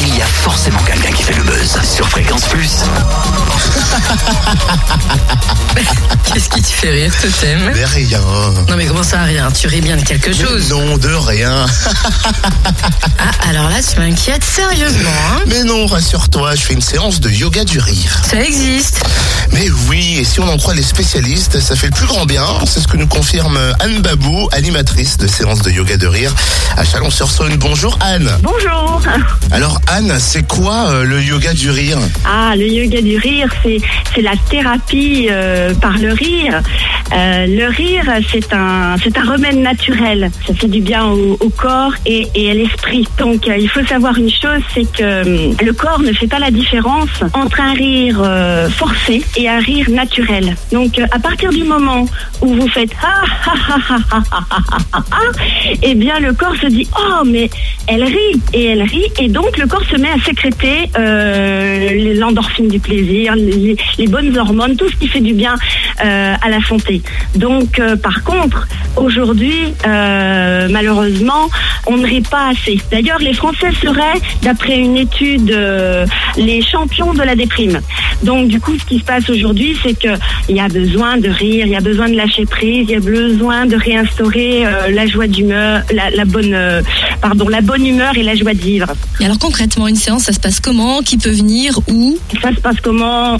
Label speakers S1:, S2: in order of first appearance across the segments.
S1: il y a forcément quelqu'un qui fait le buzz. Sur Fréquence Plus. Qu'est-ce qui te fait rire, ce
S2: thème De rien.
S1: Non, mais comment ça, rien? Tu ris bien de quelque chose
S2: Non, de rien.
S1: ah, alors là, tu m'inquiètes sérieusement. Hein
S2: mais non, rassure-toi, je fais une séance de yoga du rire.
S1: Ça existe.
S2: Mais oui, et si on en croit les spécialistes, ça fait le plus grand bien. C'est ce que nous confirme Anne Babou, animatrice de séance de yoga de rire à Chalon-sur-Saône. Bonjour Anne.
S3: Bonjour.
S2: Alors Anne, c'est quoi euh, le yoga du rire
S3: Ah, le yoga du rire, c'est la thérapie euh, par le rire. Euh, le rire, c'est un c'est un remède naturel. Ça fait du bien au, corps et, et à l'esprit. Donc, euh, il faut savoir une chose, c'est que hum, le corps ne fait pas la différence entre un rire euh, forcé et un rire naturel. Donc, euh, à partir du moment où vous faites ah ah ah ah ah ah ah ah ah, ah, eh bien, le corps se dit oh mais elle rit et elle rit et donc le corps se met à sécréter euh, les- du plaisir, les, bonnes hormones, tout ce qui fait du bien euh, à la santé. Donc euh, par contre, aujourd'hui, euh, malheureusement, on ne rit pas assez. D'ailleurs, les Français seraient, d'après une étude, les champions de la déprime. Donc du coup, ce qui se passe aujourd'hui, c'est que il y a besoin de rire, il y a besoin de lâcher prise, il y a besoin de réinstaurer la joie d'humeur, la, bonne, pardon, la bonne humeur et la joie de vivre.
S1: Et alors concrètement, une séance, ça se passe comment? Qui peut
S3: Ça se passe comment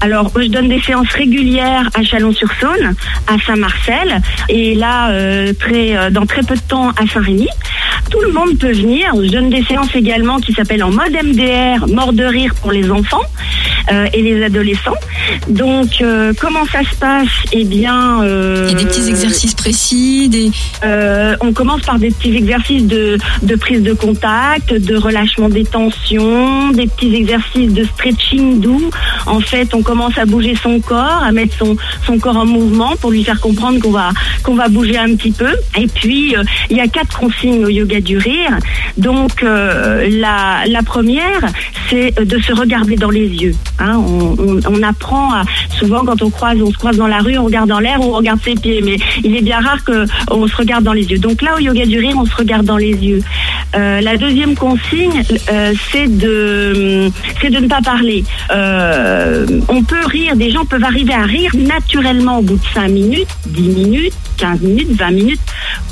S3: Alors, je donne des séances régulières à Chalon-sur-Saône, à Saint-Marcel, et là, euh, euh, dans très peu de temps, à Saint-Rémy. Tout le monde peut venir. Je donne des séances également qui s'appellent en mode MDR, mort de rire pour les enfants euh, et les adolescents. Donc, euh, comment ça se passe? Eh bien, euh,
S1: Il y a des petits exercices précis, des...
S3: on commence par des petits exercices de, de prise de contact, de relâchement des tensions, des petits exercices de stretching doux. En fait, on commence à bouger son corps, à mettre son, son corps en mouvement pour lui faire comprendre qu'on va, qu'on va bouger un petit peu. Et puis, il y a quatre consignes au yoga du rire. Donc, euh, la, la première, c'est de se regarder dans les yeux. Hein, on, apprend à, souvent quand on croise, on se croise dans la rue, on regarde dans l'air on regarde ses pieds, mais il est bien rare que on se regarde dans les yeux. Donc là, au yoga du rire, on se regarde dans les yeux. Euh, la deuxième consigne, euh, c'est de, c'est de ne pas parler. On peut rire, des gens peuvent arriver à rire naturellement au bout de 5 minutes, 10 minutes, 15 minutes, 20 minutes,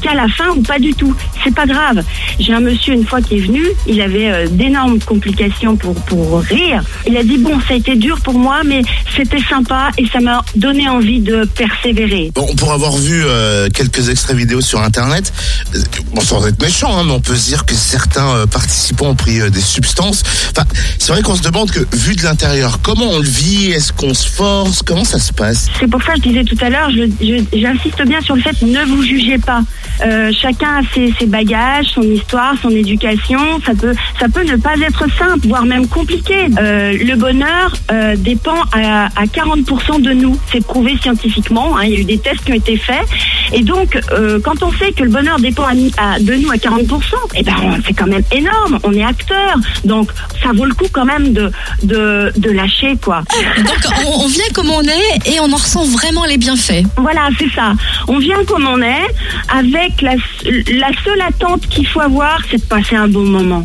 S3: qu'à la fin ou pas du tout. C'est pas grave. J'ai un monsieur une fois qui est venu, il avait euh, d'énormes complications pour, pour rire. Il a dit bon, ça a été dur pour moi, mais c'était sympa et ça m'a donné envie de persévérer.
S2: Bon, pour avoir vu euh, quelques extraits vidéo sur Internet, euh, bon, sans être méchant, hein, mais on peut se dire que certains euh, participants ont pris des substances. Enfin, c'est vrai qu'on se demande que, vu de l'intérieur, comment on le vit? Est-ce qu'on se force? Comment ça se passe?
S3: C'est pour ça que je disais tout à l'heure, j'insiste bien sur le fait ne vous jugez pas. Euh, chacun a ses, bagages, son histoire, son éducation. Ça peut, ne pas être simple, voire même compliqué. Euh, le bonheur euh, dépend à, à 40% de nous. C'est prouvé scientifiquement. hein, il y a eu des tests qui ont été faits. Et donc, euh, quand on sait que le bonheur dépend à, mi- à- de nous à 40%, eh ben, c'est quand même énorme. On est acteur. Donc, ça vaut le coup quand même de, de, de lâcher, quoi.
S1: Donc on, on vient comme on est et on en ressent vraiment les bienfaits.
S3: Voilà, c'est ça. On vient comme on est, avec la, la seule attente qu'il faut avoir, c'est de passer un bon moment.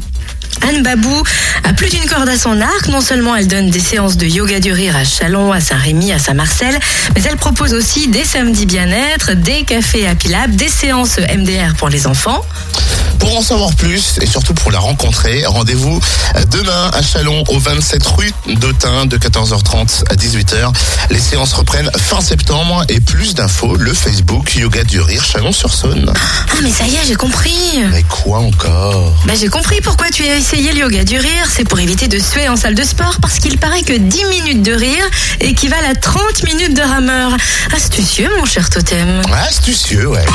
S1: Anne Babou a plus d'une corde à son arc. Non seulement elle donne des séances de yoga du rire à Chalon, à Saint-Rémy, à Saint-Marcel, mais elle propose aussi des samedis bien-être, des cafés à Pilab, des séances MDR pour les enfants.
S2: Pour en savoir plus et surtout pour la rencontrer, rendez-vous demain à Chalon au 27 rue d'Autun de 14h30 à 18h. Les séances reprennent fin septembre et plus d'infos, le Facebook Yoga du Rire Chalon-sur-Saône.
S1: Ah mais ça y est, j'ai compris.
S2: Mais quoi encore?
S1: Bah, j'ai compris pourquoi tu as essayé le yoga du rire. C'est pour éviter de suer en salle de sport parce qu'il paraît que 10 minutes de rire équivalent à 30 minutes de rameur. Astucieux, mon cher totem.
S2: Astucieux, ouais.